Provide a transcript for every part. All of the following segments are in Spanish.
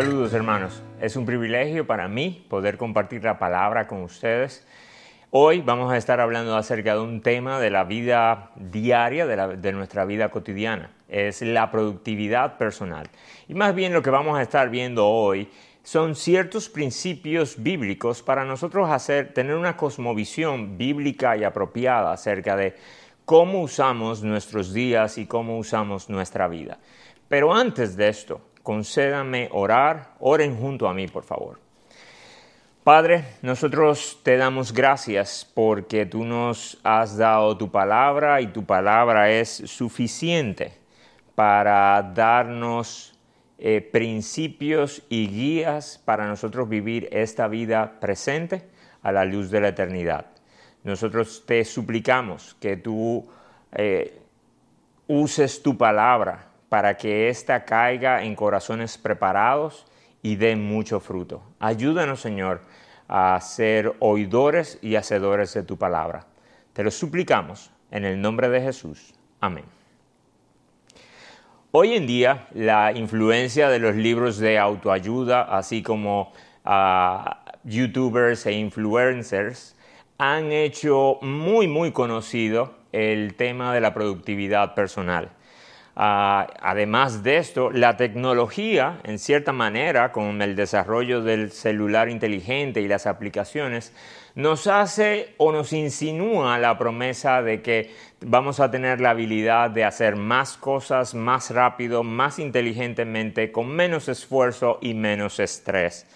Saludos hermanos, es un privilegio para mí poder compartir la palabra con ustedes. Hoy vamos a estar hablando acerca de un tema de la vida diaria, de, nuestra vida cotidiana. Es la productividad personal. Y más bien lo que vamos a estar viendo hoy son ciertos principios bíblicos para nosotros hacer, tener una cosmovisión bíblica y apropiada acerca de cómo usamos nuestros días y cómo usamos nuestra vida. Pero antes de esto, concédame orar, oren junto a mí, por favor. Padre, nosotros te damos gracias porque tú nos has dado tu palabra y tu palabra es suficiente para darnos eh, principios y guías para nosotros vivir esta vida presente a la luz de la eternidad. Nosotros te suplicamos que tú eh, uses tu palabra para que ésta caiga en corazones preparados y dé mucho fruto. Ayúdanos, Señor, a ser oidores y hacedores de tu palabra. Te lo suplicamos en el nombre de Jesús. Amén. Hoy en día, la influencia de los libros de autoayuda, así como ah, youtubers e influencers, han hecho muy, muy conocido el tema de la productividad personal. Ah, además de esto, la tecnología, en cierta manera, con el desarrollo del celular inteligente y las aplicaciones, nos hace o nos insinúa la promesa de que vamos a tener la habilidad de hacer más cosas más rápido, más inteligentemente, con menos esfuerzo y menos estrés.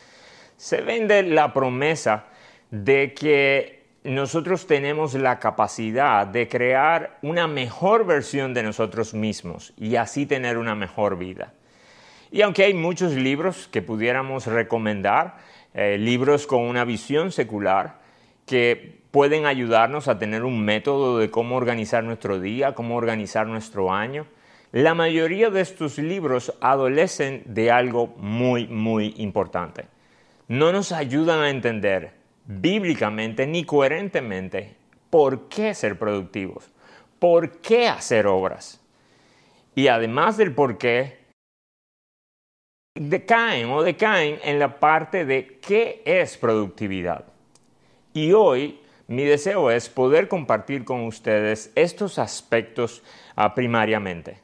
Se vende la promesa de que nosotros tenemos la capacidad de crear una mejor versión de nosotros mismos y así tener una mejor vida. Y aunque hay muchos libros que pudiéramos recomendar, eh, libros con una visión secular, que pueden ayudarnos a tener un método de cómo organizar nuestro día, cómo organizar nuestro año, la mayoría de estos libros adolecen de algo muy, muy importante. No nos ayudan a entender bíblicamente ni coherentemente por qué ser productivos, por qué hacer obras. Y además del por qué, decaen o decaen en la parte de qué es productividad. Y hoy mi deseo es poder compartir con ustedes estos aspectos ah, primariamente.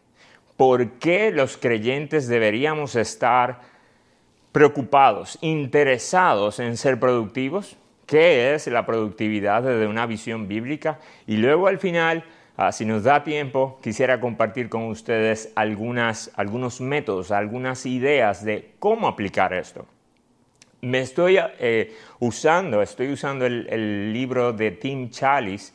¿Por qué los creyentes deberíamos estar preocupados, interesados en ser productivos? Qué es la productividad desde una visión bíblica y luego al final, ah, si nos da tiempo, quisiera compartir con ustedes algunos métodos, algunas ideas de cómo aplicar esto. Me estoy eh, usando, estoy usando el, libro de Tim Chalice,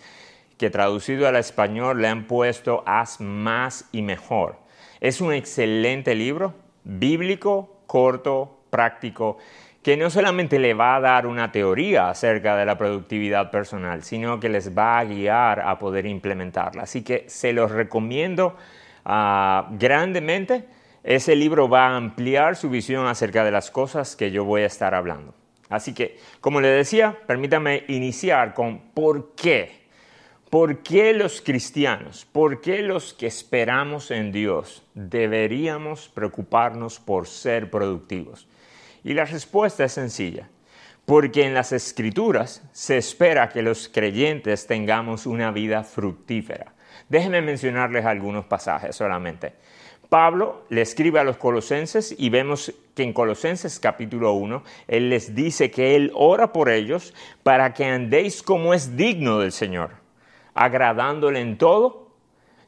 que traducido al español le han puesto Haz más y mejor. Es un excelente libro, bíblico, corto, práctico que no solamente le va a dar una teoría acerca de la productividad personal, sino que les va a guiar a poder implementarla. Así que se los recomiendo ah, grandemente. Ese libro va a ampliar su visión acerca de las cosas que yo voy a estar hablando. Así que, como le decía, permítame iniciar con por qué. ¿Por qué los cristianos, por qué los que esperamos en Dios deberíamos preocuparnos por ser productivos? Y la respuesta es sencilla, porque en las escrituras se espera que los creyentes tengamos una vida fructífera. Déjenme mencionarles algunos pasajes solamente. Pablo le escribe a los colosenses y vemos que en Colosenses capítulo 1, él les dice que él ora por ellos para que andéis como es digno del Señor, agradándole en todo,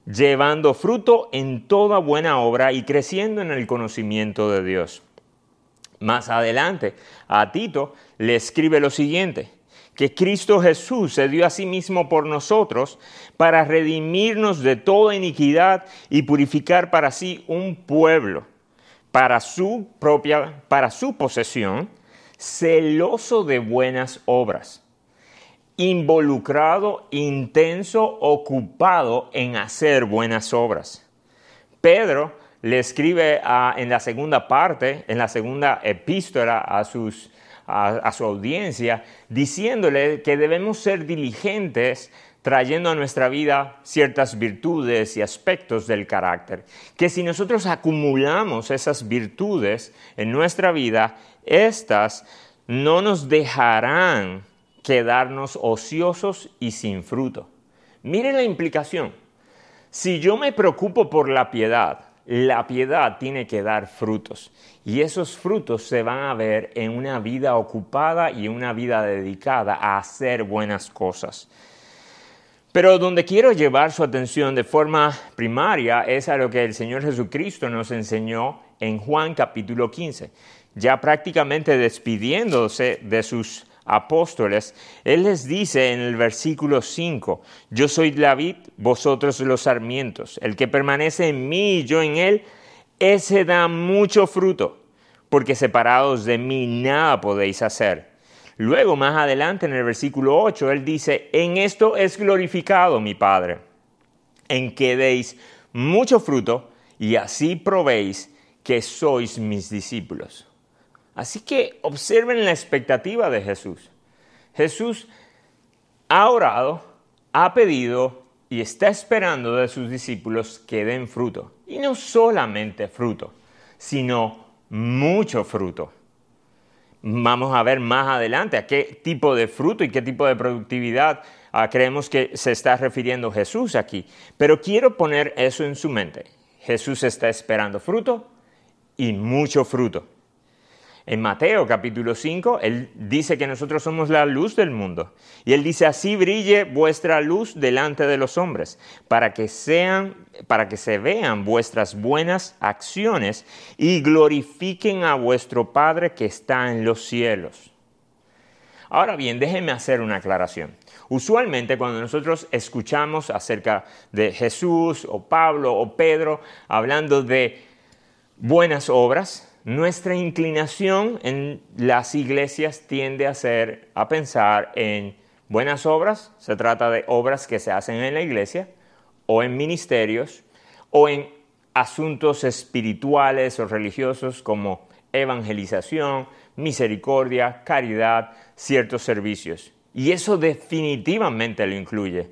llevando fruto en toda buena obra y creciendo en el conocimiento de Dios. Más adelante, a Tito le escribe lo siguiente, que Cristo Jesús se dio a sí mismo por nosotros para redimirnos de toda iniquidad y purificar para sí un pueblo, para su propia, para su posesión, celoso de buenas obras, involucrado, intenso, ocupado en hacer buenas obras. Pedro le escribe en la segunda parte, en la segunda epístola a, a, su audiencia, diciéndole que debemos ser diligentes trayendo a nuestra vida ciertas virtudes y aspectos del carácter, que si nosotros acumulamos esas virtudes en nuestra vida, estas no nos dejarán quedarnos ociosos y sin fruto. Miren la implicación. Si yo me preocupo por la piedad, la piedad tiene que dar frutos y esos frutos se van a ver en una vida ocupada y una vida dedicada a hacer buenas cosas. Pero donde quiero llevar su atención de forma primaria es a lo que el Señor Jesucristo nos enseñó en Juan capítulo 15, ya prácticamente despidiéndose de sus apóstoles, Él les dice en el versículo 5, yo soy la vid, vosotros los sarmientos, el que permanece en mí y yo en Él, ese da mucho fruto, porque separados de mí nada podéis hacer. Luego, más adelante, en el versículo 8, Él dice, en esto es glorificado mi Padre, en que deis mucho fruto y así probéis que sois mis discípulos. Así que observen la expectativa de Jesús. Jesús ha orado, ha pedido y está esperando de sus discípulos que den fruto. Y no solamente fruto, sino mucho fruto. Vamos a ver más adelante a qué tipo de fruto y qué tipo de productividad ah, creemos que se está refiriendo Jesús aquí. Pero quiero poner eso en su mente. Jesús está esperando fruto y mucho fruto. En Mateo capítulo 5, Él dice que nosotros somos la luz del mundo. Y Él dice, así brille vuestra luz delante de los hombres, para que, sean, para que se vean vuestras buenas acciones y glorifiquen a vuestro Padre que está en los cielos. Ahora bien, déjenme hacer una aclaración. Usualmente cuando nosotros escuchamos acerca de Jesús o Pablo o Pedro hablando de buenas obras, nuestra inclinación en las iglesias tiende a ser, a pensar en buenas obras, se trata de obras que se hacen en la iglesia, o en ministerios, o en asuntos espirituales o religiosos como evangelización, misericordia, caridad, ciertos servicios. Y eso definitivamente lo incluye.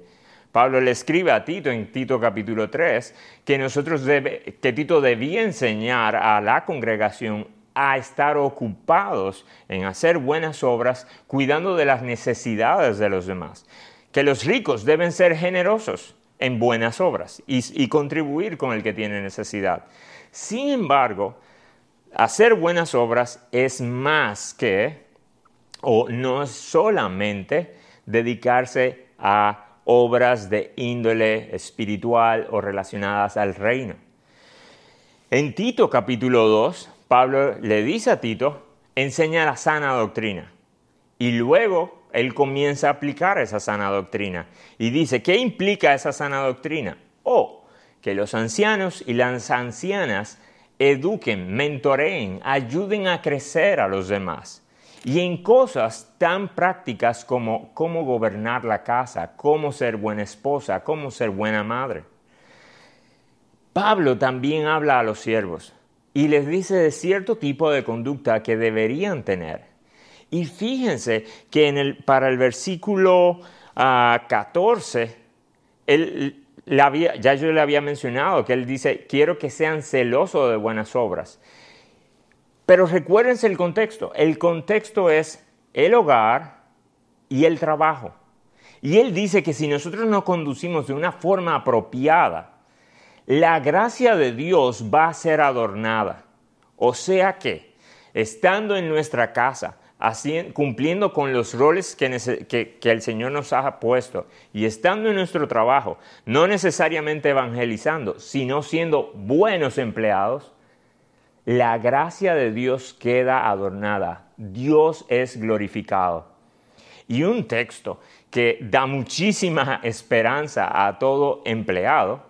Pablo le escribe a Tito en Tito capítulo 3 que nosotros debe, que Tito debía enseñar a la congregación a estar ocupados en hacer buenas obras, cuidando de las necesidades de los demás. Que los ricos deben ser generosos en buenas obras y, y contribuir con el que tiene necesidad. Sin embargo, hacer buenas obras es más que, o no es solamente dedicarse a obras de índole espiritual o relacionadas al reino. En Tito capítulo 2, Pablo le dice a Tito, enseña la sana doctrina. Y luego él comienza a aplicar esa sana doctrina. Y dice, ¿qué implica esa sana doctrina? O que los ancianos y las ancianas eduquen, mentoreen, ayuden a crecer a los demás y en cosas tan prácticas como cómo gobernar la casa, cómo ser buena esposa, cómo ser buena madre. Pablo también habla a los siervos y les dice de cierto tipo de conducta que deberían tener. Y fíjense que en el, para el versículo 14, ah, ya yo le había mencionado que él dice, quiero que sean celosos de buenas obras. Pero recuérdense el contexto. El contexto es el hogar y el trabajo. Y él dice que si nosotros nos conducimos de una forma apropiada, la gracia de Dios va a ser adornada. O sea que, estando en nuestra casa, cumpliendo con los roles que, el Señor nos ha puesto y estando en nuestro trabajo, no necesariamente evangelizando, sino siendo buenos empleados, la gracia de Dios queda adornada, Dios es glorificado. Y un texto que da muchísima esperanza a todo empleado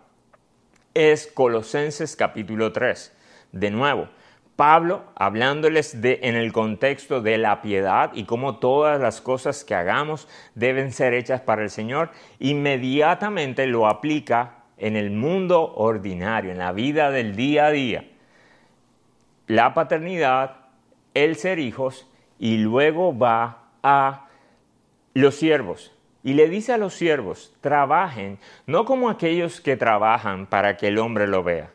es Colosenses capítulo 3. De nuevo, Pablo hablándoles de, en el contexto de la piedad y cómo todas las cosas que hagamos deben ser hechas para el Señor, inmediatamente lo aplica en el mundo ordinario, en la vida del día a día la paternidad, el ser hijos y luego va a los siervos. Y le dice a los siervos, trabajen no como aquellos que trabajan para que el hombre lo vea,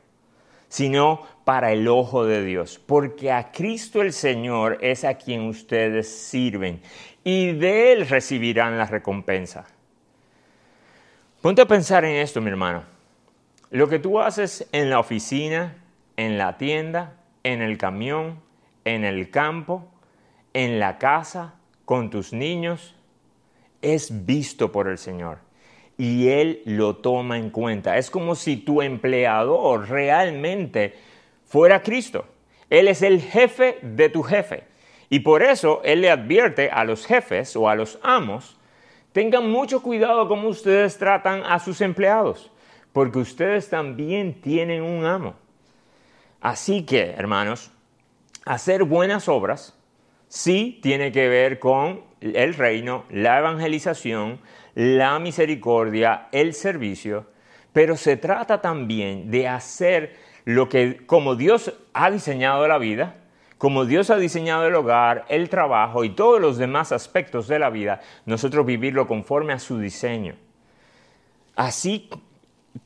sino para el ojo de Dios, porque a Cristo el Señor es a quien ustedes sirven y de Él recibirán la recompensa. Ponte a pensar en esto, mi hermano. Lo que tú haces en la oficina, en la tienda, en el camión, en el campo, en la casa, con tus niños, es visto por el Señor y Él lo toma en cuenta. Es como si tu empleador realmente fuera Cristo. Él es el jefe de tu jefe. Y por eso Él le advierte a los jefes o a los amos, tengan mucho cuidado como ustedes tratan a sus empleados, porque ustedes también tienen un amo. Así que, hermanos, hacer buenas obras sí tiene que ver con el reino, la evangelización, la misericordia, el servicio, pero se trata también de hacer lo que como Dios ha diseñado la vida, como Dios ha diseñado el hogar, el trabajo y todos los demás aspectos de la vida, nosotros vivirlo conforme a su diseño. Así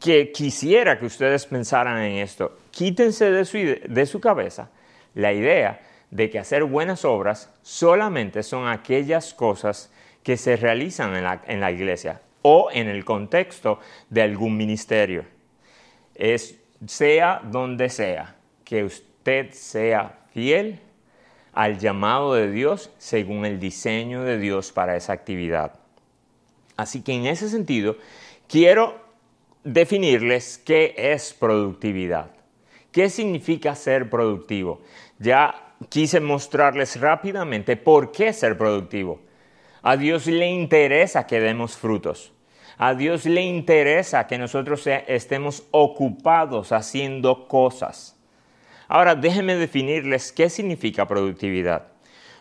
que quisiera que ustedes pensaran en esto. Quítense de su, de su cabeza la idea de que hacer buenas obras solamente son aquellas cosas que se realizan en la, en la iglesia o en el contexto de algún ministerio. Es, sea donde sea, que usted sea fiel al llamado de Dios según el diseño de Dios para esa actividad. Así que en ese sentido, quiero definirles qué es productividad. ¿Qué significa ser productivo? Ya quise mostrarles rápidamente por qué ser productivo. A Dios le interesa que demos frutos. A Dios le interesa que nosotros estemos ocupados haciendo cosas. Ahora déjenme definirles qué significa productividad.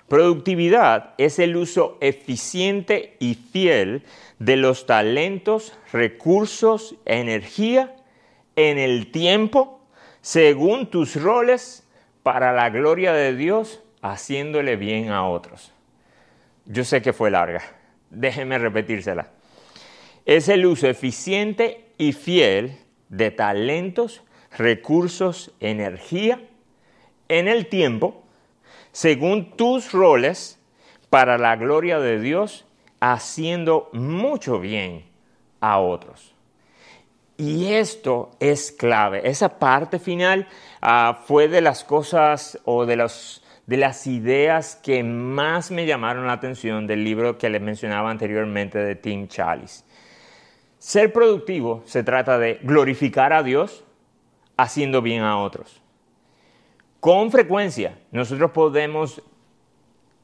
Productividad es el uso eficiente y fiel de los talentos, recursos, energía en el tiempo, según tus roles, para la gloria de Dios, haciéndole bien a otros. Yo sé que fue larga, déjenme repetírsela. Es el uso eficiente y fiel de talentos, recursos, energía en el tiempo, según tus roles, para la gloria de Dios, haciendo mucho bien a otros. Y esto es clave. Esa parte final ah, fue de las cosas o de, de las ideas que más me llamaron la atención del libro que les mencionaba anteriormente de Tim Chalice. Ser productivo se trata de glorificar a Dios haciendo bien a otros. Con frecuencia nosotros podemos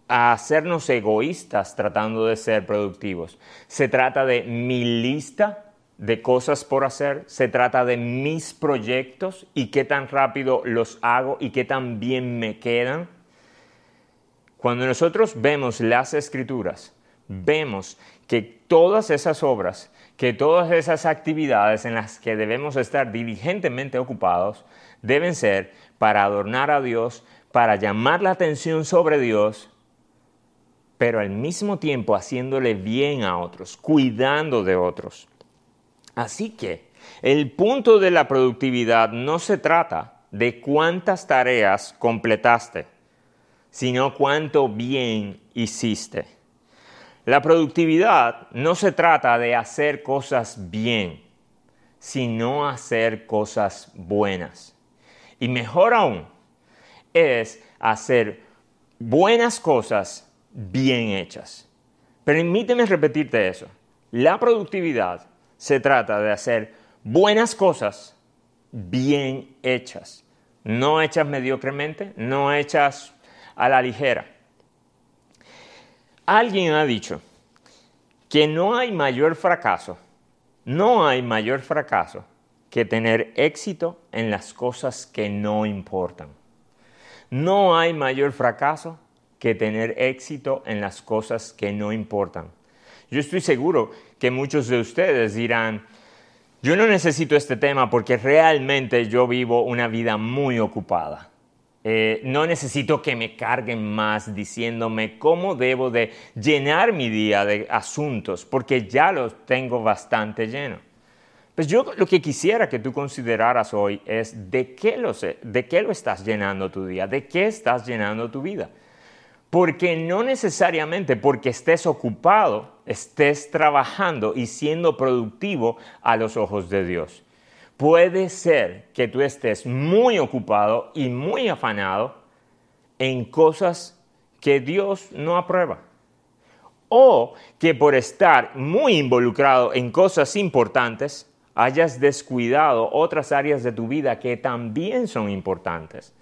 hacernos egoístas tratando de ser productivos. Se trata de mi lista de cosas por hacer, se trata de mis proyectos y qué tan rápido los hago y qué tan bien me quedan. Cuando nosotros vemos las escrituras, vemos que todas esas obras, que todas esas actividades en las que debemos estar diligentemente ocupados, deben ser para adornar a Dios, para llamar la atención sobre Dios, pero al mismo tiempo haciéndole bien a otros, cuidando de otros. Así que el punto de la productividad no se trata de cuántas tareas completaste, sino cuánto bien hiciste. La productividad no se trata de hacer cosas bien, sino hacer cosas buenas. Y mejor aún, es hacer buenas cosas bien hechas. Permíteme repetirte eso. La productividad se trata de hacer buenas cosas bien hechas, no hechas mediocremente, no hechas a la ligera. Alguien ha dicho que no hay mayor fracaso, no hay mayor fracaso que tener éxito en las cosas que no importan. No hay mayor fracaso que tener éxito en las cosas que no importan. Yo estoy seguro que muchos de ustedes dirán, yo no necesito este tema porque realmente yo vivo una vida muy ocupada. Eh, no necesito que me carguen más diciéndome cómo debo de llenar mi día de asuntos, porque ya los tengo bastante lleno. Pues yo lo que quisiera que tú consideraras hoy es de qué, lo, de qué lo estás llenando tu día, de qué estás llenando tu vida. Porque no necesariamente porque estés ocupado, estés trabajando y siendo productivo a los ojos de Dios. Puede ser que tú estés muy ocupado y muy afanado en cosas que Dios no aprueba. O que por estar muy involucrado en cosas importantes hayas descuidado otras áreas de tu vida que también son importantes.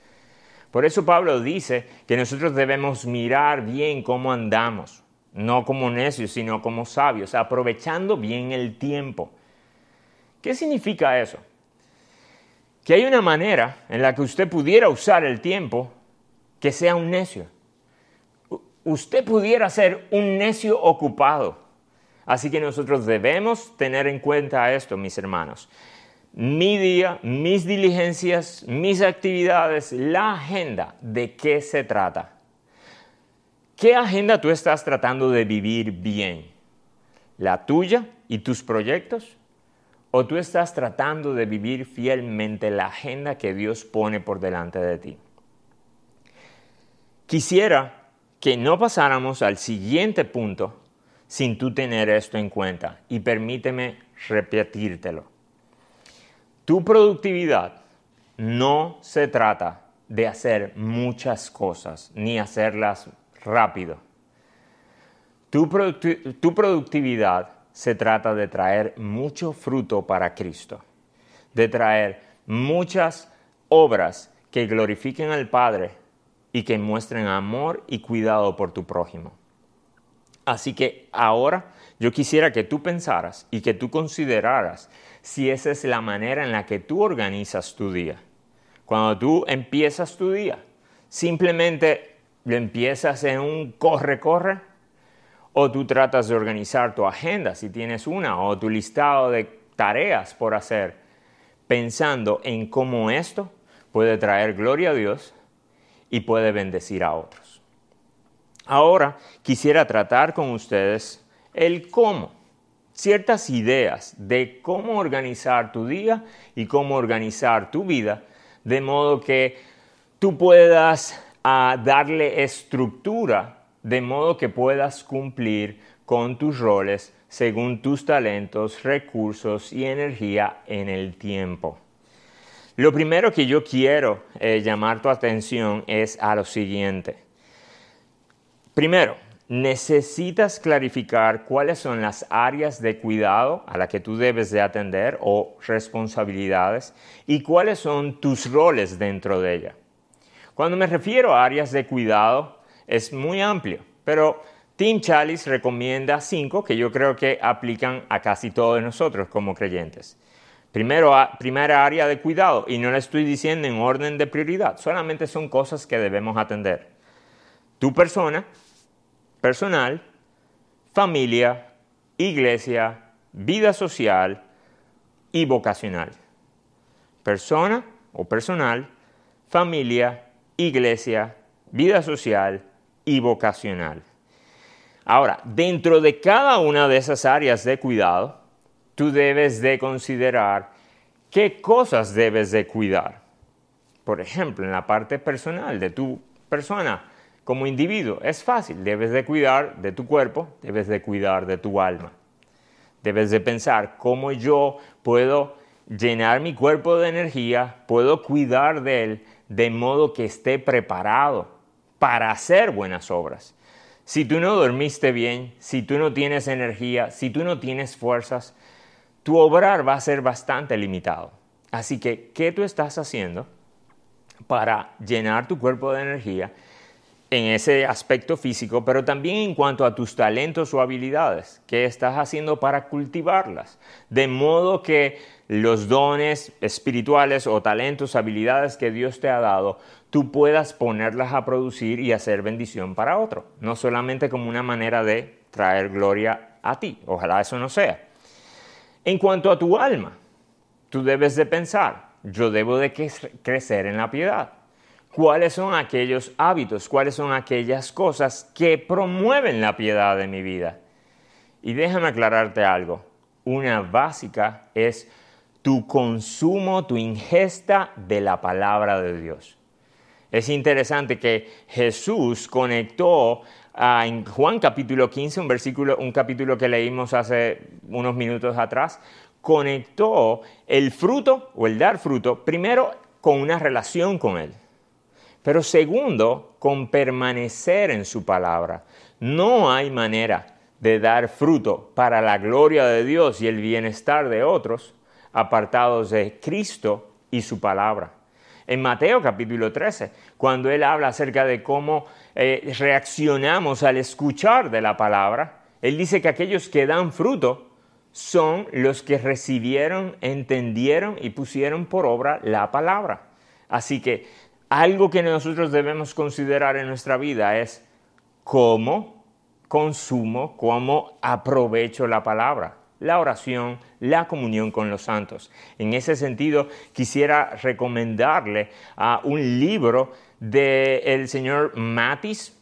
Por eso Pablo dice que nosotros debemos mirar bien cómo andamos, no como necios, sino como sabios, aprovechando bien el tiempo. ¿Qué significa eso? Que hay una manera en la que usted pudiera usar el tiempo que sea un necio. Usted pudiera ser un necio ocupado. Así que nosotros debemos tener en cuenta esto, mis hermanos. Mi día, mis diligencias, mis actividades, la agenda, ¿de qué se trata? ¿Qué agenda tú estás tratando de vivir bien? ¿La tuya y tus proyectos? ¿O tú estás tratando de vivir fielmente la agenda que Dios pone por delante de ti? Quisiera que no pasáramos al siguiente punto sin tú tener esto en cuenta y permíteme repetírtelo. Tu productividad no se trata de hacer muchas cosas ni hacerlas rápido. Tu, productividad se trata de traer mucho fruto para Cristo, de traer muchas obras que glorifiquen al Padre y que muestren amor y cuidado por tu prójimo. Así que ahora yo quisiera que tú pensaras y que tú consideraras si esa es la manera en la que tú organizas tu día. Cuando tú empiezas tu día, simplemente lo empiezas en un corre-corre o tú tratas de organizar tu agenda, si tienes una, o tu listado de tareas por hacer, pensando en cómo esto puede traer gloria a Dios y puede bendecir a otros. Ahora quisiera tratar con ustedes el cómo, ciertas ideas de cómo organizar tu día y cómo organizar tu vida, de modo que tú puedas ah, darle estructura de modo que puedas cumplir con tus roles según tus talentos, recursos y energía en el tiempo. Lo primero que yo quiero eh, llamar tu atención es a lo siguiente. Primero, necesitas clarificar cuáles son las áreas de cuidado a las que tú debes de atender o responsabilidades y cuáles son tus roles dentro de ella. Cuando me refiero a áreas de cuidado, es muy amplio, pero Tim Chalice recomienda cinco que yo creo que aplican a casi todos nosotros como creyentes. Primero, primera área de cuidado, y no le estoy diciendo en orden de prioridad, solamente son cosas que debemos atender. Tu persona, personal, familia, iglesia, vida social y vocacional. Persona o personal, familia, iglesia, vida social y vocacional. Ahora, dentro de cada una de esas áreas de cuidado, tú debes de considerar qué cosas debes de cuidar. Por ejemplo, en la parte personal de tu persona como individuo, es fácil, debes de cuidar de tu cuerpo, debes de cuidar de tu alma. Debes de pensar cómo yo puedo llenar mi cuerpo de energía, puedo cuidar de él de modo que esté preparado para hacer buenas obras. Si tú no dormiste bien, si tú no tienes energía, si tú no tienes fuerzas, tu obrar va a ser bastante limitado. Así que, ¿qué tú estás haciendo para llenar tu cuerpo de energía en ese aspecto físico, pero también en cuanto a tus talentos o habilidades? ¿Qué estás haciendo para cultivarlas? De modo que los dones espirituales o talentos, habilidades que Dios te ha dado, tú puedas ponerlas a producir y hacer bendición para otro, no solamente como una manera de traer gloria a ti, ojalá eso no sea. En cuanto a tu alma, tú debes de pensar, yo debo de crecer en la piedad. Cuáles son aquellos hábitos, cuáles son aquellas cosas que promueven la piedad de mi vida. Y déjame aclararte algo. Una básica es tu consumo, tu ingesta de la palabra de Dios. Es interesante que Jesús conectó en Juan capítulo 15, un versículo, un capítulo que leímos hace unos minutos atrás, conectó el fruto o el dar fruto primero con una relación con Él. Pero segundo, con permanecer en su palabra. No hay manera de dar fruto para la gloria de Dios y el bienestar de otros apartados de Cristo y su palabra. En Mateo capítulo 13, cuando él habla acerca de cómo eh, reaccionamos al escuchar de la palabra, él dice que aquellos que dan fruto son los que recibieron, entendieron y pusieron por obra la palabra. Así que algo que nosotros debemos considerar en nuestra vida es cómo consumo, cómo aprovecho la palabra, la oración, la comunión con los santos. En ese sentido, quisiera recomendarle a un libro del señor Matis.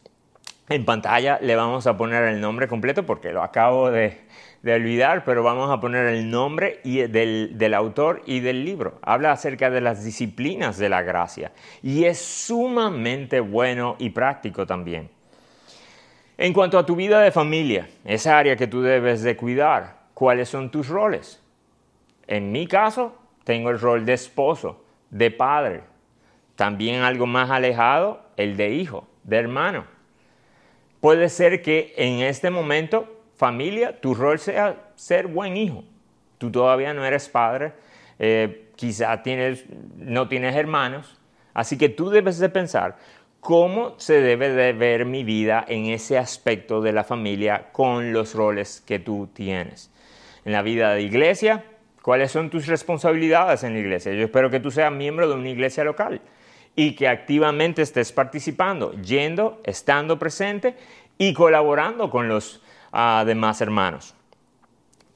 En pantalla le vamos a poner el nombre completo porque lo acabo de, de olvidar, pero vamos a poner el nombre y del, del, autor y del libro. Habla acerca de las disciplinas de la gracia y es sumamente bueno y práctico también. En cuanto a tu vida de familia, esa área que tú debes de cuidar, ¿cuáles son tus roles? En mi caso, tengo el rol de esposo, de padre, también algo más alejado, el de hijo, de hermano. Puede ser que en este momento familia, tu rol sea ser buen hijo. Tú todavía no eres padre, eh, quizá tienes, no tienes hermanos, así que tú debes de pensar cómo se debe de ver mi vida en ese aspecto de la familia con los roles que tú tienes. En la vida de iglesia, ¿cuáles son tus responsabilidades en la iglesia? Yo espero que tú seas miembro de una iglesia local y que activamente estés participando, yendo, estando presente y colaborando con los a demás hermanos.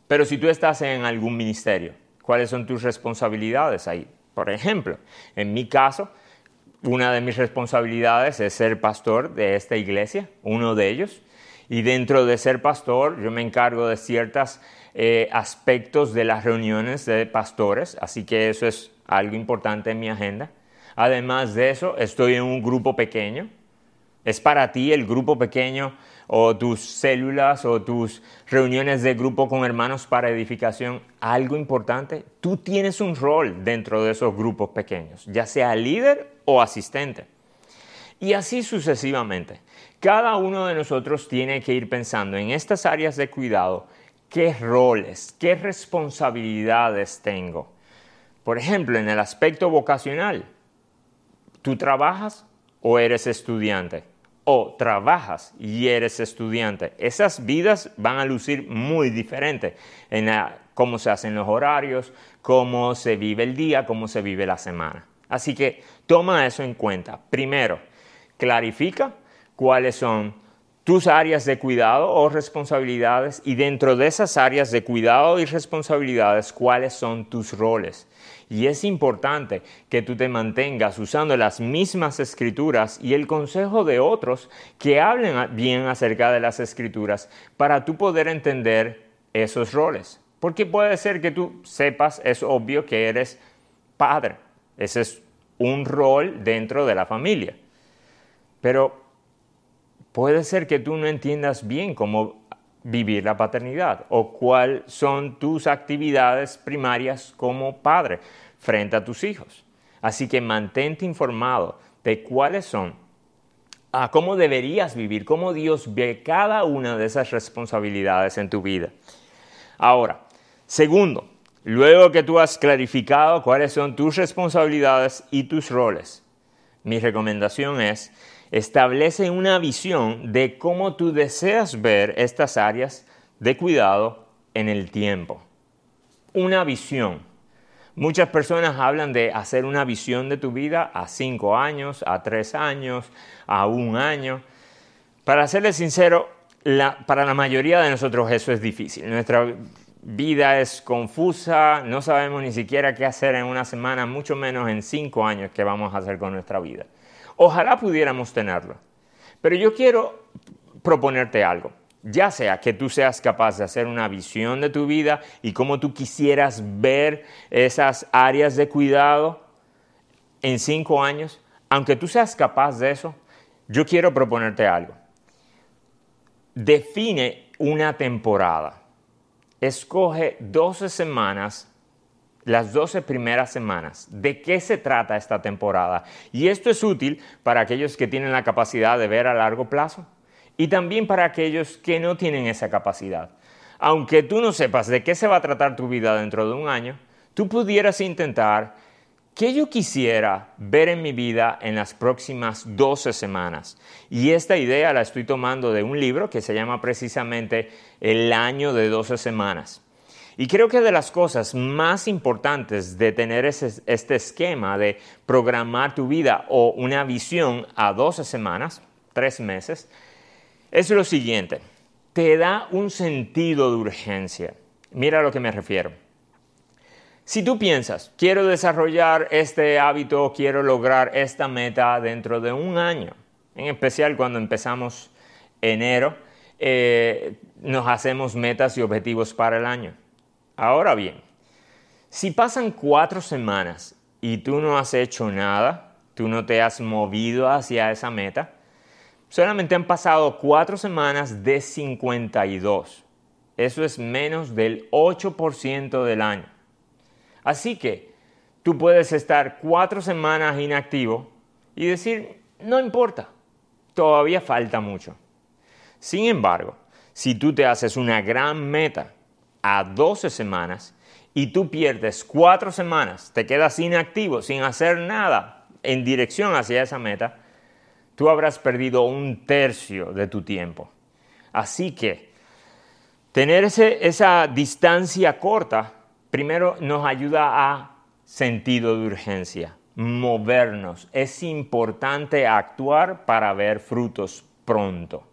Pero si tú estás en algún ministerio, ¿cuáles son tus responsabilidades ahí? Por ejemplo, en mi caso, una de mis responsabilidades es ser pastor de esta iglesia, uno de ellos. Y dentro de ser pastor, yo me encargo de ciertos eh, aspectos de las reuniones de pastores, así que eso es algo importante en mi agenda. Además de eso, estoy en un grupo pequeño. ¿Es para ti el grupo pequeño o tus células o tus reuniones de grupo con hermanos para edificación, algo importante, tú tienes un rol dentro de esos grupos pequeños, ya sea líder o asistente. Y así sucesivamente. Cada uno de nosotros tiene que ir pensando en estas áreas de cuidado, qué roles, qué responsabilidades tengo. Por ejemplo, en el aspecto vocacional, ¿tú trabajas o eres estudiante? O trabajas y eres estudiante, esas vidas van a lucir muy diferente en cómo se hacen los horarios, cómo se vive el día, cómo se vive la semana. Así que toma eso en cuenta. Primero, clarifica cuáles son tus áreas de cuidado o responsabilidades y dentro de esas áreas de cuidado y responsabilidades, cuáles son tus roles. Y es importante que tú te mantengas usando las mismas escrituras y el consejo de otros que hablen bien acerca de las escrituras para tú poder entender esos roles. Porque puede ser que tú sepas, es obvio que eres padre. Ese es un rol dentro de la familia. Pero puede ser que tú no entiendas bien cómo vivir la paternidad o cuáles son tus actividades primarias como padre frente a tus hijos. Así que mantente informado de cuáles son, a cómo deberías vivir, cómo Dios ve cada una de esas responsabilidades en tu vida. Ahora, segundo, luego que tú has clarificado cuáles son tus responsabilidades y tus roles, mi recomendación es establece una visión de cómo tú deseas ver estas áreas de cuidado en el tiempo. Una visión. Muchas personas hablan de hacer una visión de tu vida a cinco años, a tres años, a un año. Para serles sincero, para la mayoría de nosotros eso es difícil. Nuestra vida es confusa, no sabemos ni siquiera qué hacer en una semana, mucho menos en cinco años qué vamos a hacer con nuestra vida Ojalá pudiéramos tenerlo. Pero yo quiero proponerte algo. Ya sea que tú seas capaz de hacer una visión de tu vida y cómo tú quisieras ver esas áreas de cuidado en cinco años, aunque tú seas capaz de eso, yo quiero proponerte algo. Define una temporada. Escoge 12 semanas, las 12 primeras semanas. ¿De qué se trata esta temporada? Y esto es útil para aquellos que tienen la capacidad de ver a largo plazo y también para aquellos que no tienen esa capacidad. Aunque tú no sepas de qué se va a tratar tu vida dentro de un año, tú pudieras intentar qué yo quisiera ver en mi vida en las próximas 12 semanas. Y esta idea la estoy tomando de un libro que se llama precisamente El año de 12 semanas. Y creo que de las cosas más importantes de tener este esquema de programar tu vida o una visión a 12 semanas, tres meses, es lo siguiente, te da un sentido de urgencia. Mira a lo que me refiero. Si tú piensas, quiero desarrollar este hábito, quiero lograr esta meta dentro de un año, en especial cuando empezamos enero, eh, nos hacemos metas y objetivos para el año. Ahora bien, si pasan cuatro semanas y tú no has hecho nada, tú no te has movido hacia esa meta, Solamente han pasado cuatro semanas de 52. Eso es menos del 8% del año. Así que tú puedes estar cuatro semanas inactivo y decir, no importa, todavía falta mucho. Sin embargo, si tú te haces una gran meta a 12 semanas y tú pierdes cuatro semanas, te quedas inactivo sin hacer nada en dirección hacia esa meta, tú habrás perdido un tercio de tu tiempo. Así que tener esa distancia corta, primero nos ayuda a sentido de urgencia, movernos. Es importante actuar para ver frutos pronto.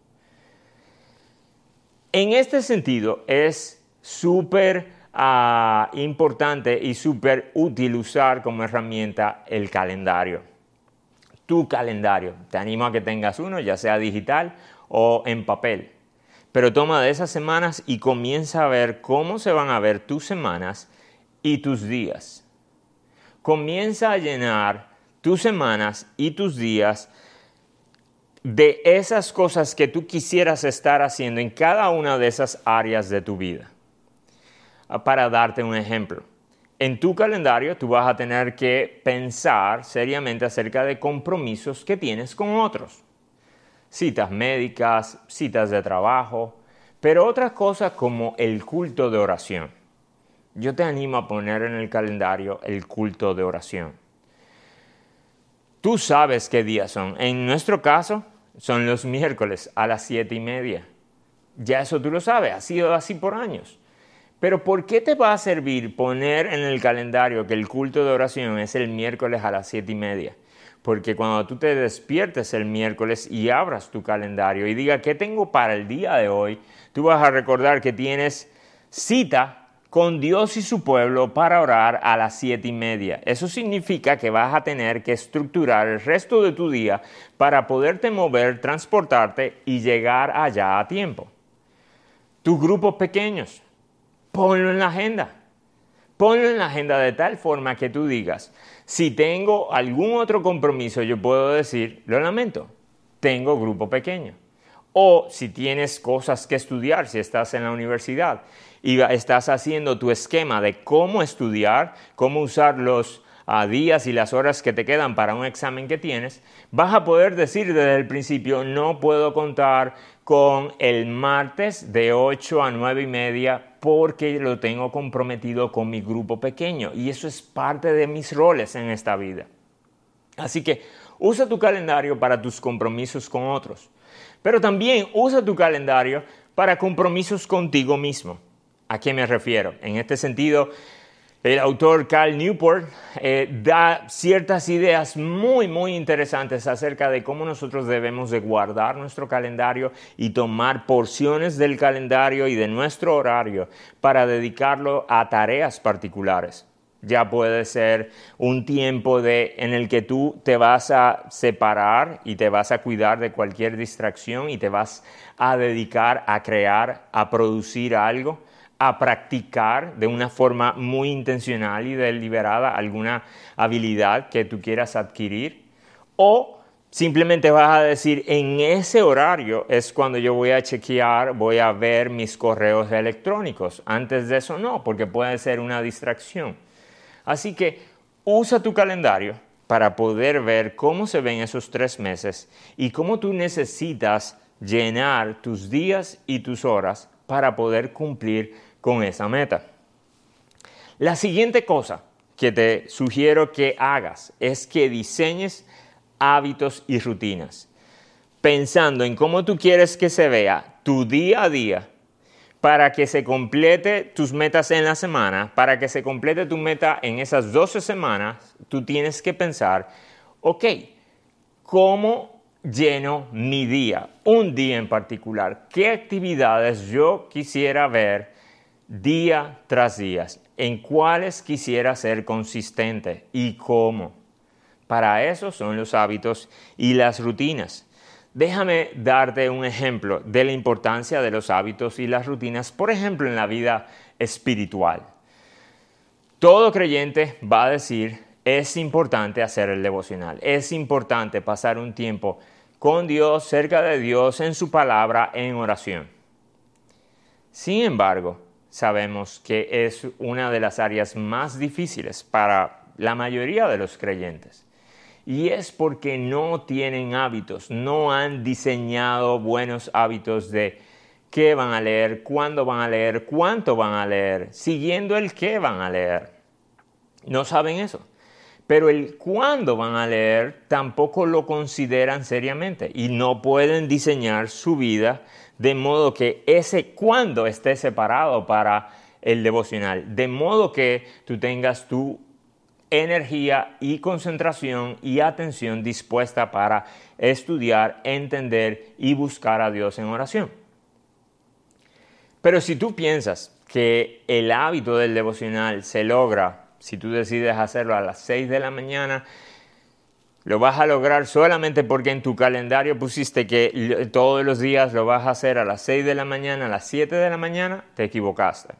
En este sentido, es súper ah, importante y súper útil usar como herramienta el calendario tu calendario. Te animo a que tengas uno, ya sea digital o en papel. Pero toma de esas semanas y comienza a ver cómo se van a ver tus semanas y tus días. Comienza a llenar tus semanas y tus días de esas cosas que tú quisieras estar haciendo en cada una de esas áreas de tu vida. Para darte un ejemplo en tu calendario tú vas a tener que pensar seriamente acerca de compromisos que tienes con otros. Citas médicas, citas de trabajo, pero otras cosas como el culto de oración. Yo te animo a poner en el calendario el culto de oración. Tú sabes qué días son. En nuestro caso, son los miércoles a las siete y media. Ya eso tú lo sabes, ha sido así por años. Pero ¿por qué te va a servir poner en el calendario que el culto de oración es el miércoles a las siete y media? Porque cuando tú te despiertes el miércoles y abras tu calendario y diga, ¿qué tengo para el día de hoy? Tú vas a recordar que tienes cita con Dios y su pueblo para orar a las siete y media. Eso significa que vas a tener que estructurar el resto de tu día para poderte mover, transportarte y llegar allá a tiempo. Tus grupos pequeños, ponlo en la agenda. Ponlo en la agenda de tal forma que tú digas, si tengo algún otro compromiso, yo puedo decir, lo lamento, tengo grupo pequeño. O si tienes cosas que estudiar, si estás en la universidad y estás haciendo tu esquema de cómo estudiar, cómo usar los a días y las horas que te quedan para un examen que tienes, vas a poder decir desde el principio, no puedo contar con el martes de 8 a 9 y media porque lo tengo comprometido con mi grupo pequeño y eso es parte de mis roles en esta vida. Así que usa tu calendario para tus compromisos con otros, pero también usa tu calendario para compromisos contigo mismo. ¿A qué me refiero? En este sentido, el autor Cal Newport eh, da ciertas ideas muy, muy interesantes acerca de cómo nosotros debemos de guardar nuestro calendario y tomar porciones del calendario y de nuestro horario para dedicarlo a tareas particulares. ya puede ser un tiempo de, en el que tú te vas a separar y te vas a cuidar de cualquier distracción y te vas a dedicar a crear, a producir algo, a practicar de una forma muy intencional y deliberada alguna habilidad que tú quieras adquirir. O simplemente vas a decir, en ese horario es cuando yo voy a chequear, voy a ver mis correos electrónicos. Antes de eso no, porque puede ser una distracción. Así que usa tu calendario para poder ver cómo se ven esos tres meses y cómo tú necesitas llenar tus días y tus horas para poder cumplir con esa meta. La siguiente cosa que te sugiero que hagas es que diseñes hábitos y rutinas, pensando en cómo tú quieres que se vea tu día a día para que se complete tus metas en la semana, para que se complete tu meta en esas 12 semanas, tú tienes que pensar, ok, ¿cómo lleno mi día? Un día en particular. ¿Qué actividades yo quisiera ver día tras día? ¿En cuáles quisiera ser consistente y cómo? Para eso son los hábitos y las rutinas. Déjame darte un ejemplo de la importancia de los hábitos y las rutinas, por ejemplo, en la vida espiritual. Todo creyente va a decir, es importante hacer el devocional, es importante pasar un tiempo con Dios, cerca de Dios, en su palabra, en oración. Sin embargo, sabemos que es una de las áreas más difíciles para la mayoría de los creyentes. Y es porque no tienen hábitos, no han diseñado buenos hábitos de qué van a leer, cuándo van a leer, cuánto van a leer, siguiendo el qué van a leer. No saben eso. Pero el cuándo van a leer tampoco lo consideran seriamente y no pueden diseñar su vida de modo que ese cuándo esté separado para el devocional, de modo que tú tengas tu energía y concentración y atención dispuesta para estudiar, entender y buscar a Dios en oración. Pero si tú piensas que el hábito del devocional se logra si tú decides hacerlo a las 6 de la mañana, lo vas a lograr solamente porque en tu calendario pusiste que todos los días lo vas a hacer a las 6 de la mañana, a las 7 de la mañana, te equivocaste.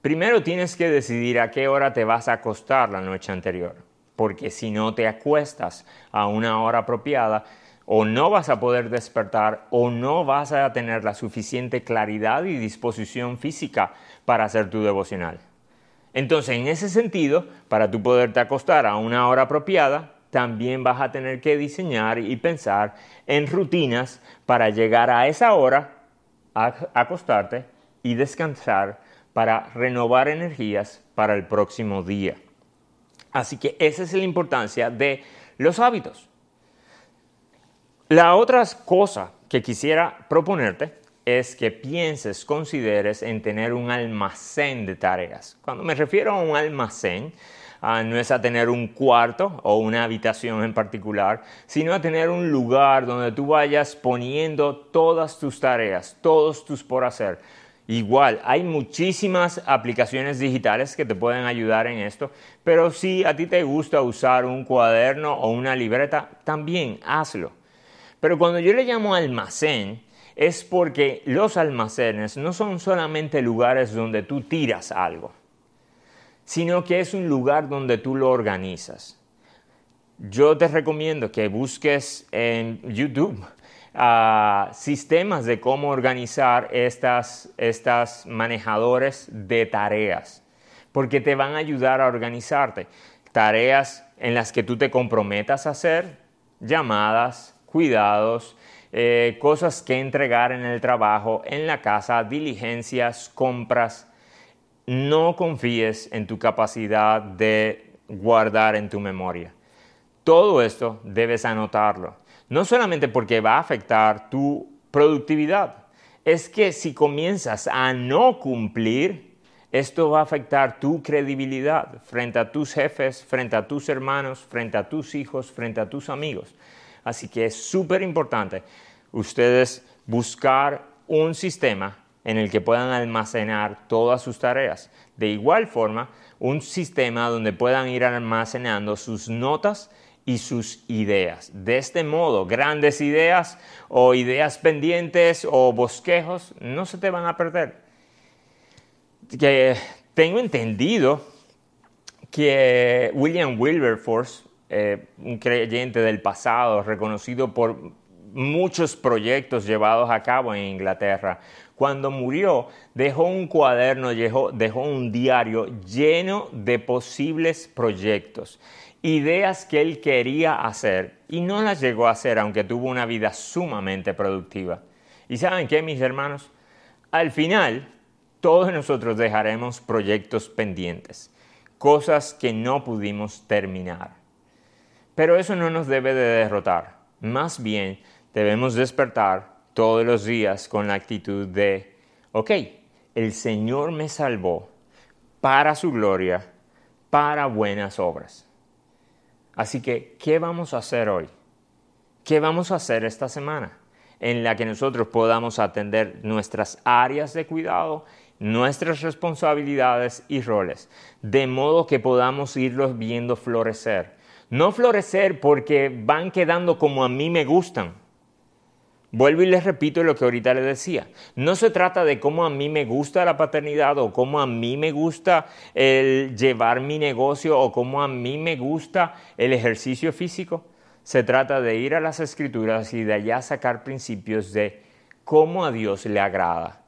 Primero tienes que decidir a qué hora te vas a acostar la noche anterior, porque si no te acuestas a una hora apropiada, o no vas a poder despertar o no vas a tener la suficiente claridad y disposición física para hacer tu devocional. Entonces, en ese sentido, para tú poderte acostar a una hora apropiada, también vas a tener que diseñar y pensar en rutinas para llegar a esa hora, a acostarte y descansar para renovar energías para el próximo día. Así que esa es la importancia de los hábitos. La otra cosa que quisiera proponerte es que pienses, consideres en tener un almacén de tareas. Cuando me refiero a un almacén, ah, no es a tener un cuarto o una habitación en particular, sino a tener un lugar donde tú vayas poniendo todas tus tareas, todos tus por hacer Igual, hay muchísimas aplicaciones digitales que te pueden ayudar en esto, pero si a ti te gusta usar un cuaderno o una libreta, también hazlo. Pero cuando yo le llamo almacén, es porque los almacenes no son solamente lugares donde tú tiras algo, sino que es un lugar donde tú lo organizas. Yo te recomiendo que busques en YouTube sistemas de cómo organizar estas, estas manejadores de tareas, porque te van a ayudar a organizarte. Tareas en las que tú te comprometas a hacer, llamadas, cuidados, eh, cosas que entregar en el trabajo, en la casa, diligencias, compras. No confíes en tu capacidad de guardar en tu memoria. Todo esto debes anotarlo no solamente porque va a afectar tu productividad, es que si comienzas a no cumplir, esto va a afectar tu credibilidad frente a tus jefes, frente a tus hermanos, frente a tus hijos, frente a tus amigos. Así que es súper importante ustedes buscar un sistema en el que puedan almacenar todas sus tareas. De igual forma, un sistema donde puedan ir almacenando sus notas y sus ideas. De este modo, grandes ideas o ideas pendientes o bosquejos no se te van a perder. Que tengo entendido que William Wilberforce, eh, un creyente del pasado, reconocido por muchos proyectos llevados a cabo en Inglaterra, cuando murió dejó un cuaderno, dejó, dejó un diario lleno de posibles proyectos ideas que él quería hacer y no las llegó a hacer aunque tuvo una vida sumamente productiva. ¿Y saben qué, mis hermanos? Al final, todos nosotros dejaremos proyectos pendientes, cosas que no pudimos terminar. Pero eso no nos debe de derrotar. Más bien, debemos despertar todos los días con la actitud de, ok, el Señor me salvó para su gloria, para buenas obras. Así que, ¿qué vamos a hacer hoy? ¿Qué vamos a hacer esta semana? En la que nosotros podamos atender nuestras áreas de cuidado, nuestras responsabilidades y roles, de modo que podamos irlos viendo florecer. No florecer porque van quedando como a mí me gustan, Vuelvo y les repito lo que ahorita les decía. No se trata de cómo a mí me gusta la paternidad o cómo a mí me gusta el llevar mi negocio o cómo a mí me gusta el ejercicio físico. Se trata de ir a las escrituras y de allá sacar principios de cómo a Dios le agrada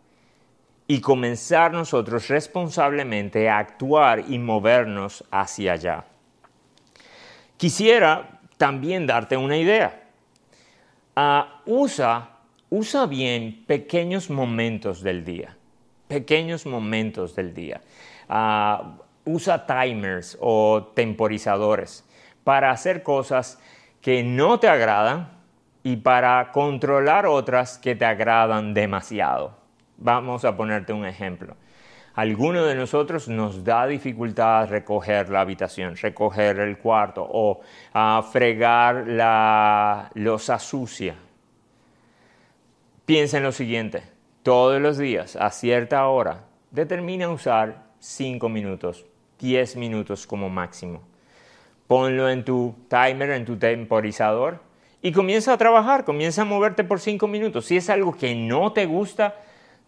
y comenzar nosotros responsablemente a actuar y movernos hacia allá. Quisiera también darte una idea. Ah, usa, usa bien pequeños momentos del día, pequeños momentos del día. Ah, usa timers o temporizadores para hacer cosas que no te agradan y para controlar otras que te agradan demasiado. Vamos a ponerte un ejemplo. Alguno de nosotros nos da dificultad recoger la habitación, recoger el cuarto o fregar la losa sucia. Piensa en lo siguiente, todos los días a cierta hora determina usar 5 minutos, 10 minutos como máximo. Ponlo en tu timer, en tu temporizador y comienza a trabajar, comienza a moverte por 5 minutos. Si es algo que no te gusta,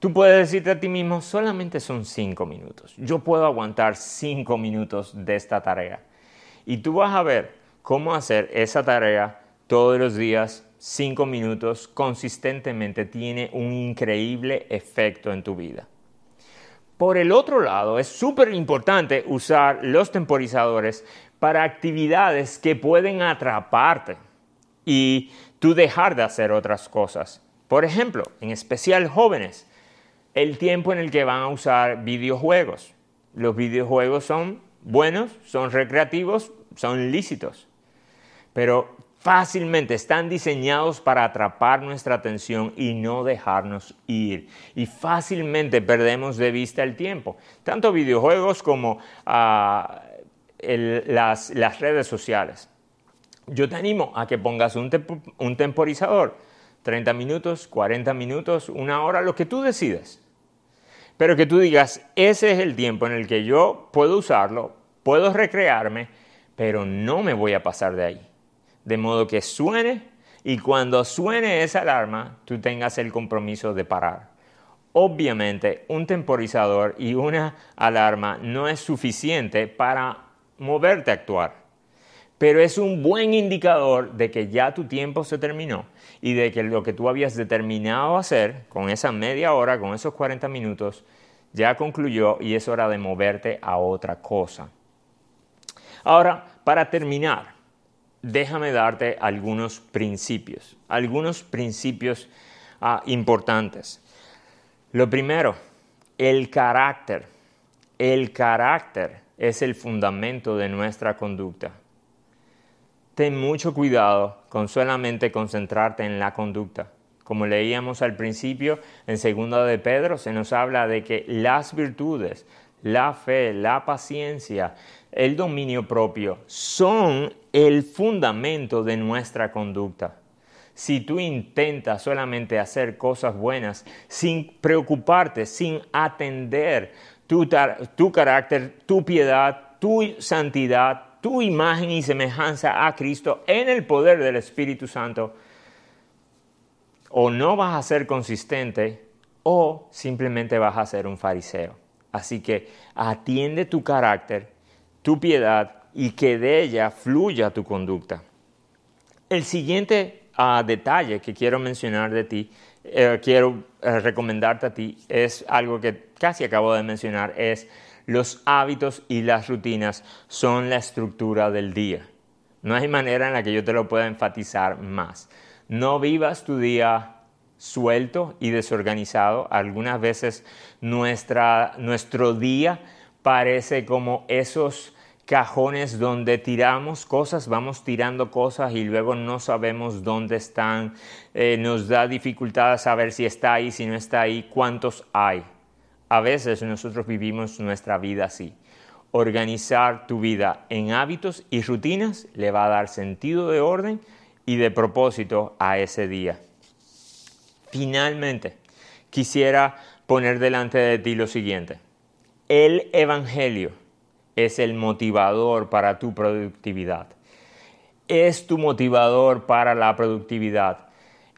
Tú puedes decirte a ti mismo, solamente son cinco minutos. Yo puedo aguantar cinco minutos de esta tarea. Y tú vas a ver cómo hacer esa tarea todos los días, cinco minutos, consistentemente, tiene un increíble efecto en tu vida. Por el otro lado, es súper importante usar los temporizadores para actividades que pueden atraparte y tú dejar de hacer otras cosas. Por ejemplo, en especial jóvenes, el tiempo en el que van a usar videojuegos. Los videojuegos son buenos, son recreativos, son lícitos, pero fácilmente están diseñados para atrapar nuestra atención y no dejarnos ir. Y fácilmente perdemos de vista el tiempo, tanto videojuegos como ah, las, redes sociales. Yo te animo a que pongas un, un temporizador 30 minutos, 40 minutos, una hora, lo que tú decidas. Pero que tú digas, ese es el tiempo en el que yo puedo usarlo, puedo recrearme, pero no me voy a pasar de ahí. De modo que suene y cuando suene esa alarma, tú tengas el compromiso de parar. Obviamente, un temporizador y una alarma no es suficiente para moverte a actuar pero es un buen indicador de que ya tu tiempo se terminó y de que lo que tú habías determinado hacer con esa media hora, con esos 40 minutos, ya concluyó y es hora de moverte a otra cosa. Ahora, para terminar, déjame darte algunos principios, algunos principios ah, importantes. Lo primero, el carácter. El carácter es el fundamento de nuestra conducta ten mucho cuidado con solamente concentrarte en la conducta. Como leíamos al principio, en segunda de Pedro se nos habla de que las virtudes, la fe, la paciencia, el dominio propio son el fundamento de nuestra conducta. si tú intentas solamente hacer cosas buenas sin preocuparte, sin atender tu, tu carácter, tu piedad, tu santidad, tu imagen y semejanza a Cristo en el poder del Espíritu Santo, o no vas a ser consistente o simplemente vas a ser un fariseo. Así que atiende tu carácter, tu piedad y que de ella fluya tu conducta. El siguiente ah, detalle que quiero mencionar de ti, eh, quiero eh, recomendarte a ti, es algo que casi acabo de mencionar, es los hábitos y las rutinas son la estructura del día. No hay manera en la que yo te lo pueda enfatizar más. No vivas tu día suelto y desorganizado. Algunas veces nuestro día parece como esos cajones donde tiramos cosas, vamos tirando cosas y luego no sabemos dónde están, eh, nos da dificultad saber si está ahí, si no está ahí, cuántos hay. A veces nosotros vivimos nuestra vida así. Organizar tu vida en hábitos y rutinas le va a dar sentido de orden y de propósito a ese día. Finalmente, quisiera poner delante de ti lo siguiente. El Evangelio es el motivador para tu productividad. Es tu motivador para la productividad.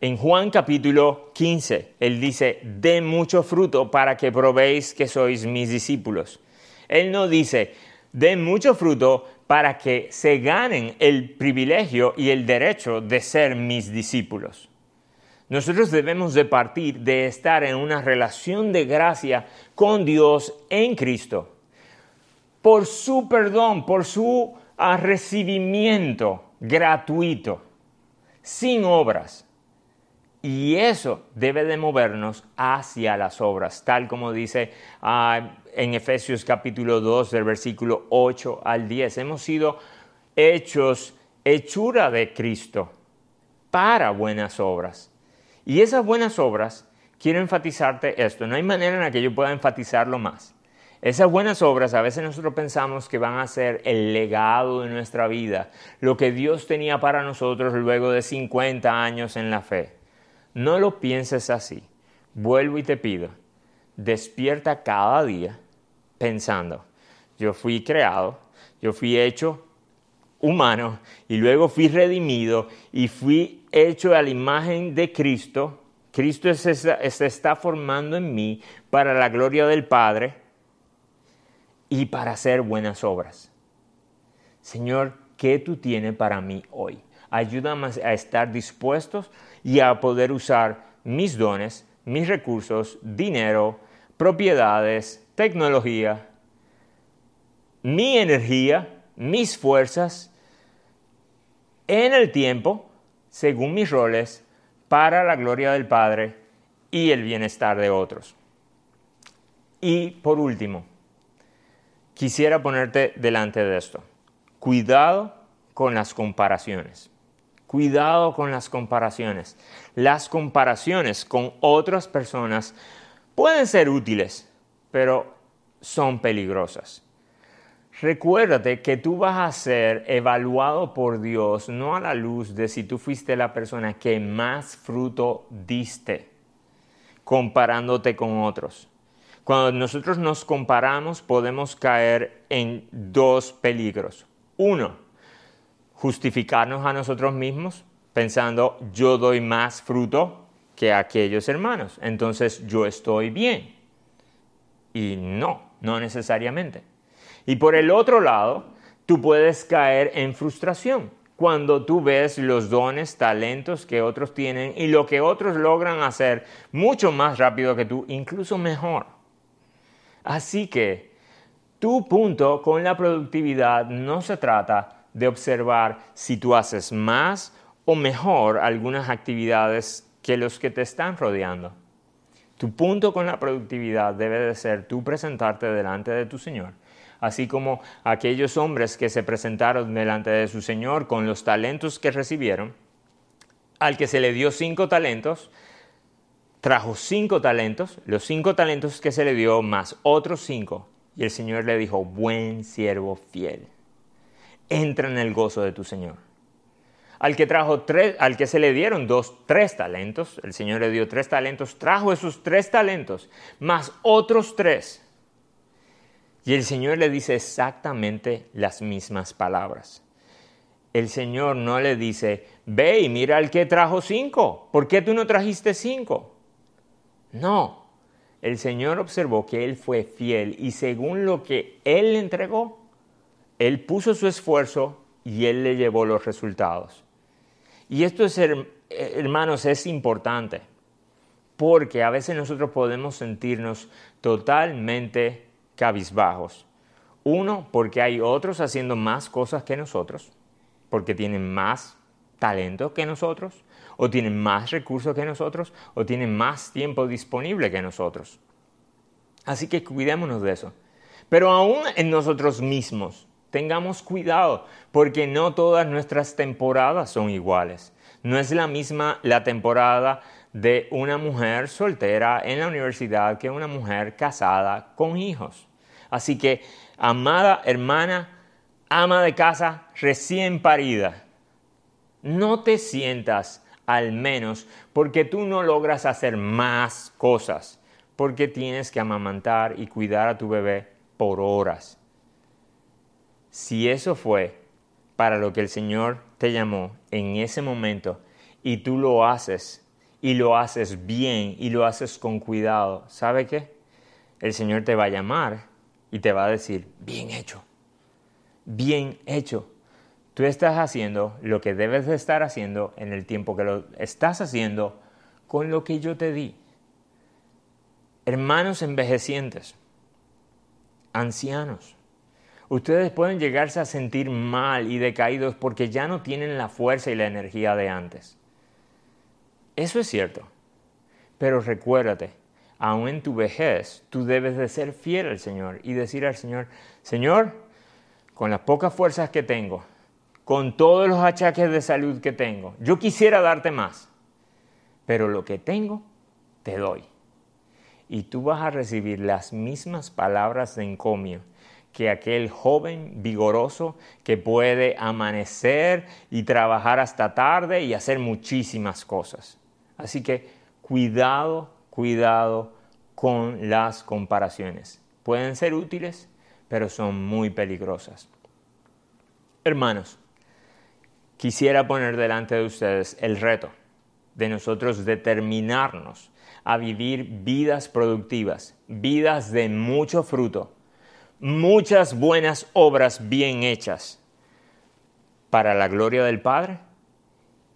En Juan capítulo 15, él dice, den mucho fruto para que probéis que sois mis discípulos. Él no dice, den mucho fruto para que se ganen el privilegio y el derecho de ser mis discípulos. Nosotros debemos de partir de estar en una relación de gracia con Dios en Cristo por su perdón, por su ah, recibimiento gratuito, sin obras. Y eso debe de movernos hacia las obras, tal como dice ah, en Efesios capítulo 2 del versículo 8 al 10. Hemos sido hechos hechura de Cristo para buenas obras. Y esas buenas obras, quiero enfatizarte esto, no hay manera en la que yo pueda enfatizarlo más. Esas buenas obras a veces nosotros pensamos que van a ser el legado de nuestra vida, lo que Dios tenía para nosotros luego de 50 años en la fe. No lo pienses así. Vuelvo y te pido, despierta cada día pensando, yo fui creado, yo fui hecho humano y luego fui redimido y fui hecho a la imagen de Cristo. Cristo se está formando en mí para la gloria del Padre y para hacer buenas obras. Señor, ¿qué tú tienes para mí hoy? Ayúdame a estar dispuestos y a poder usar mis dones, mis recursos, dinero, propiedades, tecnología, mi energía, mis fuerzas en el tiempo, según mis roles, para la gloria del Padre y el bienestar de otros. Y por último, quisiera ponerte delante de esto. Cuidado con las comparaciones. Cuidado con las comparaciones. Las comparaciones con otras personas pueden ser útiles, pero son peligrosas. Recuérdate que tú vas a ser evaluado por Dios no a la luz de si tú fuiste la persona que más fruto diste comparándote con otros. Cuando nosotros nos comparamos podemos caer en dos peligros. Uno, justificarnos a nosotros mismos pensando yo doy más fruto que aquellos hermanos, entonces yo estoy bien. Y no, no necesariamente. Y por el otro lado, tú puedes caer en frustración cuando tú ves los dones, talentos que otros tienen y lo que otros logran hacer mucho más rápido que tú, incluso mejor. Así que tu punto con la productividad no se trata de observar si tú haces más o mejor algunas actividades que los que te están rodeando. Tu punto con la productividad debe de ser tú presentarte delante de tu Señor, así como aquellos hombres que se presentaron delante de su Señor con los talentos que recibieron, al que se le dio cinco talentos, trajo cinco talentos, los cinco talentos que se le dio más otros cinco, y el Señor le dijo, buen siervo fiel, entra en el gozo de tu Señor. al que trajo tres, al que se le dieron dos, tres talentos, el Señor le dio tres talentos, trajo esos tres talentos, más otros tres. Y el Señor le dice exactamente las mismas palabras. El Señor no le dice, ve y mira al que trajo cinco, ¿por qué tú no trajiste cinco? No, el Señor observó que él fue fiel y según lo que él entregó, él puso su esfuerzo y él le llevó los resultados. Y esto es, hermanos, es importante, porque a veces nosotros podemos sentirnos totalmente cabizbajos. Uno, porque hay otros haciendo más cosas que nosotros, porque tienen más talento que nosotros, o tienen más recursos que nosotros, o tienen más tiempo disponible que nosotros. Así que cuidémonos de eso. Pero aún en nosotros mismos, Tengamos cuidado, porque no todas nuestras temporadas son iguales. No es la misma la temporada de una mujer soltera en la universidad que una mujer casada con hijos. Así que, amada hermana, ama de casa recién parida, no te sientas al menos porque tú no logras hacer más cosas, porque tienes que amamantar y cuidar a tu bebé por horas si eso fue para lo que el Señor te llamó en ese momento y tú lo haces y lo haces bien y lo haces con cuidado, ¿sabe qué? El Señor te va a llamar y te va a decir, bien hecho, bien hecho. Tú estás haciendo lo que debes de estar haciendo en el tiempo que lo estás haciendo con lo que yo te di. Hermanos envejecientes, ancianos, ustedes pueden llegarse a sentir mal y decaídos porque ya no tienen la fuerza y la energía de antes. Eso es cierto. Pero recuérdate, aún en tu vejez, tú debes de ser fiel al Señor y decir al Señor, Señor, con las pocas fuerzas que tengo, con todos los achaques de salud que tengo, yo quisiera darte más, pero lo que tengo, te doy. Y tú vas a recibir las mismas palabras de encomio que aquel joven vigoroso que puede amanecer y trabajar hasta tarde y hacer muchísimas cosas. Así que cuidado, cuidado con las comparaciones. Pueden ser útiles, pero son muy peligrosas. Hermanos, quisiera poner delante de ustedes el reto de nosotros determinarnos a vivir vidas productivas, vidas de mucho fruto, muchas buenas obras bien hechas para la gloria del Padre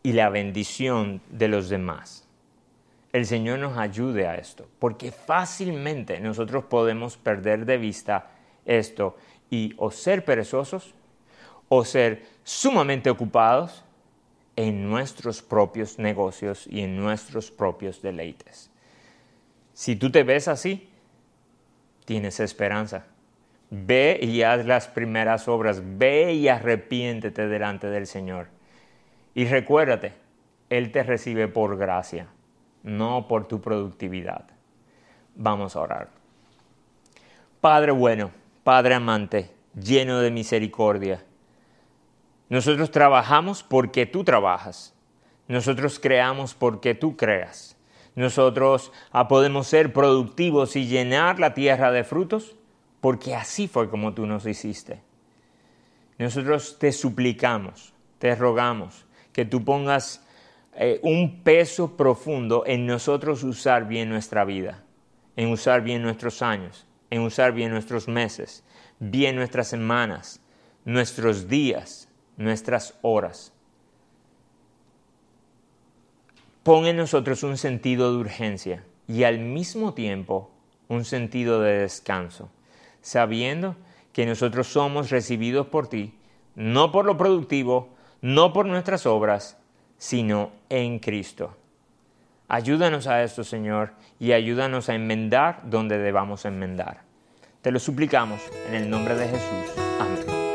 y la bendición de los demás. El Señor nos ayude a esto, porque fácilmente nosotros podemos perder de vista esto y o ser perezosos o ser sumamente ocupados en nuestros propios negocios y en nuestros propios deleites. Si tú te ves así, tienes esperanza Ve y haz las primeras obras, ve y arrepiéntete delante del Señor. Y recuérdate, Él te recibe por gracia, no por tu productividad. Vamos a orar. Padre bueno, Padre amante, lleno de misericordia, nosotros trabajamos porque tú trabajas. Nosotros creamos porque tú creas. Nosotros ah, podemos ser productivos y llenar la tierra de frutos porque así fue como tú nos hiciste. Nosotros te suplicamos, te rogamos que tú pongas eh, un peso profundo en nosotros usar bien nuestra vida, en usar bien nuestros años, en usar bien nuestros meses, bien nuestras semanas, nuestros días, nuestras horas. Pon en nosotros un sentido de urgencia y al mismo tiempo un sentido de descanso sabiendo que nosotros somos recibidos por ti, no por lo productivo, no por nuestras obras, sino en Cristo. Ayúdanos a esto, Señor, y ayúdanos a enmendar donde debamos enmendar. Te lo suplicamos en el nombre de Jesús. Amén.